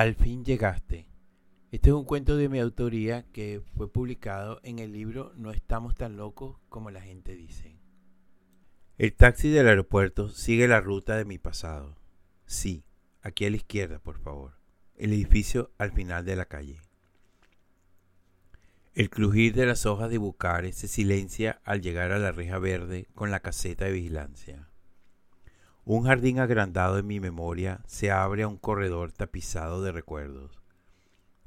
Al fin llegaste. Este es un cuento de mi autoría que fue publicado en el libro No estamos tan locos como la gente dice. El taxi del aeropuerto sigue la ruta de mi pasado. Sí, aquí a la izquierda, por favor. El edificio al final de la calle. El crujir de las hojas de bucares se silencia al llegar a la reja verde con la caseta de vigilancia. Un jardín agrandado en mi memoria se abre a un corredor tapizado de recuerdos.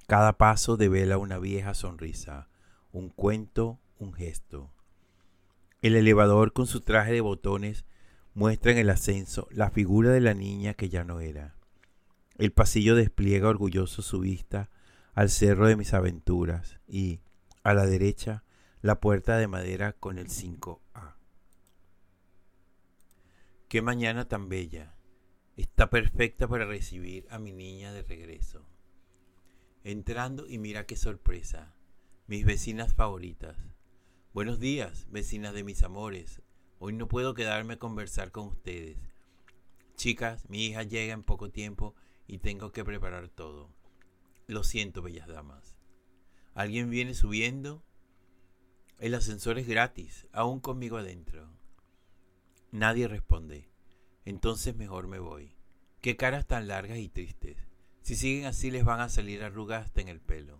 Cada paso devela una vieja sonrisa, un cuento, un gesto. El elevador con su traje de botones muestra en el ascenso la figura de la niña que ya no era. El pasillo despliega orgulloso su vista al cerro de mis aventuras y, a la derecha, la puerta de madera con el 5A. Qué mañana tan bella. Está perfecta para recibir a mi niña de regreso. Entrando y mira qué sorpresa. Mis vecinas favoritas. Buenos días, vecinas de mis amores. Hoy no puedo quedarme a conversar con ustedes. Chicas, mi hija llega en poco tiempo y tengo que preparar todo. Lo siento, bellas damas. ¿Alguien viene subiendo? El ascensor es gratis, aún conmigo adentro. Nadie responde. Entonces mejor me voy. Qué caras tan largas y tristes. Si siguen así les van a salir arrugas hasta en el pelo.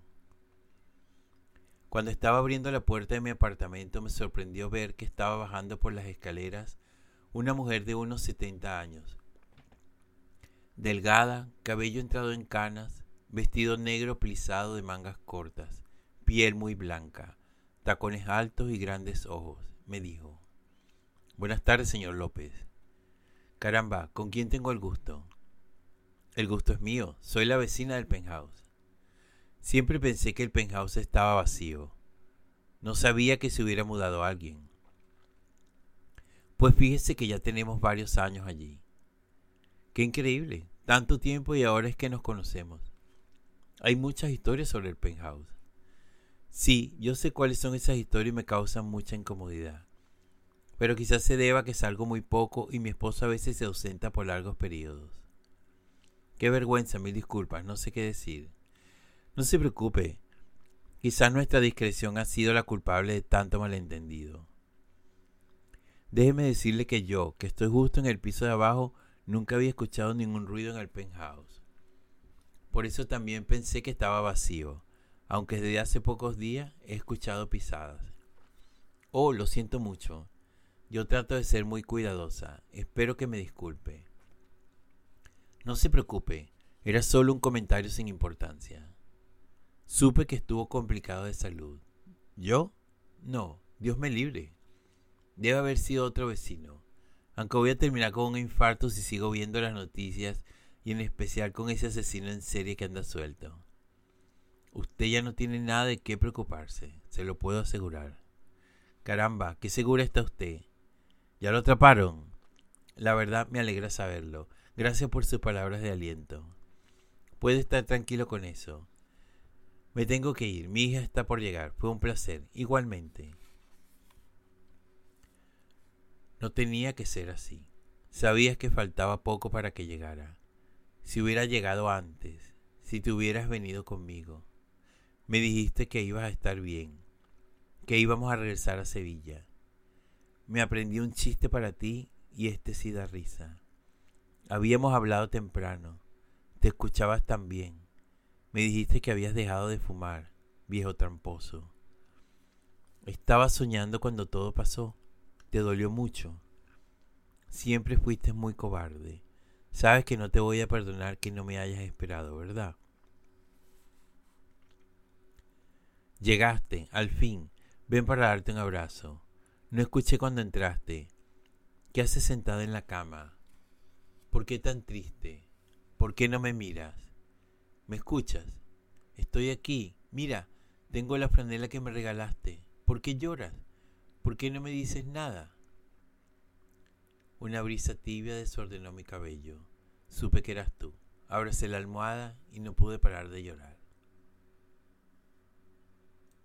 Cuando estaba abriendo la puerta de mi apartamento me sorprendió ver que estaba bajando por las escaleras una mujer de unos 70 años. Delgada, cabello entrado en canas, vestido negro plisado de mangas cortas, piel muy blanca, tacones altos y grandes ojos, me dijo. Buenas tardes, señor López. Caramba, ¿con quién tengo el gusto? El gusto es mío, soy la vecina del penthouse. Siempre pensé que el penthouse estaba vacío. No sabía que se hubiera mudado alguien. Pues fíjese que ya tenemos varios años allí. Qué increíble, tanto tiempo y ahora es que nos conocemos. Hay muchas historias sobre el penthouse. Sí, yo sé cuáles son esas historias y me causan mucha incomodidad pero quizás se deba que salgo muy poco y mi esposo a veces se ausenta por largos periodos. Qué vergüenza, mil disculpas, no sé qué decir. No se preocupe, quizás nuestra discreción ha sido la culpable de tanto malentendido. Déjeme decirle que yo, que estoy justo en el piso de abajo, nunca había escuchado ningún ruido en el penthouse. Por eso también pensé que estaba vacío, aunque desde hace pocos días he escuchado pisadas. Oh, lo siento mucho. Yo trato de ser muy cuidadosa. Espero que me disculpe. No se preocupe, era solo un comentario sin importancia. Supe que estuvo complicado de salud. ¿Yo? No, Dios me libre. Debe haber sido otro vecino. Aunque voy a terminar con un infarto si sigo viendo las noticias y en especial con ese asesino en serie que anda suelto. Usted ya no tiene nada de qué preocuparse, se lo puedo asegurar. Caramba, qué segura está usted. ¿Ya lo atraparon? La verdad me alegra saberlo. Gracias por sus palabras de aliento. Puede estar tranquilo con eso. Me tengo que ir. Mi hija está por llegar. Fue un placer. Igualmente. No tenía que ser así. Sabías que faltaba poco para que llegara. Si hubiera llegado antes, si te hubieras venido conmigo. Me dijiste que ibas a estar bien, que íbamos a regresar a Sevilla. Me aprendí un chiste para ti y este sí da risa. Habíamos hablado temprano. Te escuchabas tan bien. Me dijiste que habías dejado de fumar, viejo tramposo. Estaba soñando cuando todo pasó. Te dolió mucho. Siempre fuiste muy cobarde. Sabes que no te voy a perdonar que no me hayas esperado, ¿verdad? Llegaste, al fin. Ven para darte un abrazo. No escuché cuando entraste. ¿Qué haces sentado en la cama? ¿Por qué tan triste? ¿Por qué no me miras? ¿Me escuchas? Estoy aquí. Mira, tengo la franela que me regalaste. ¿Por qué lloras? ¿Por qué no me dices nada? Una brisa tibia desordenó mi cabello. Supe que eras tú. Abracé la almohada y no pude parar de llorar.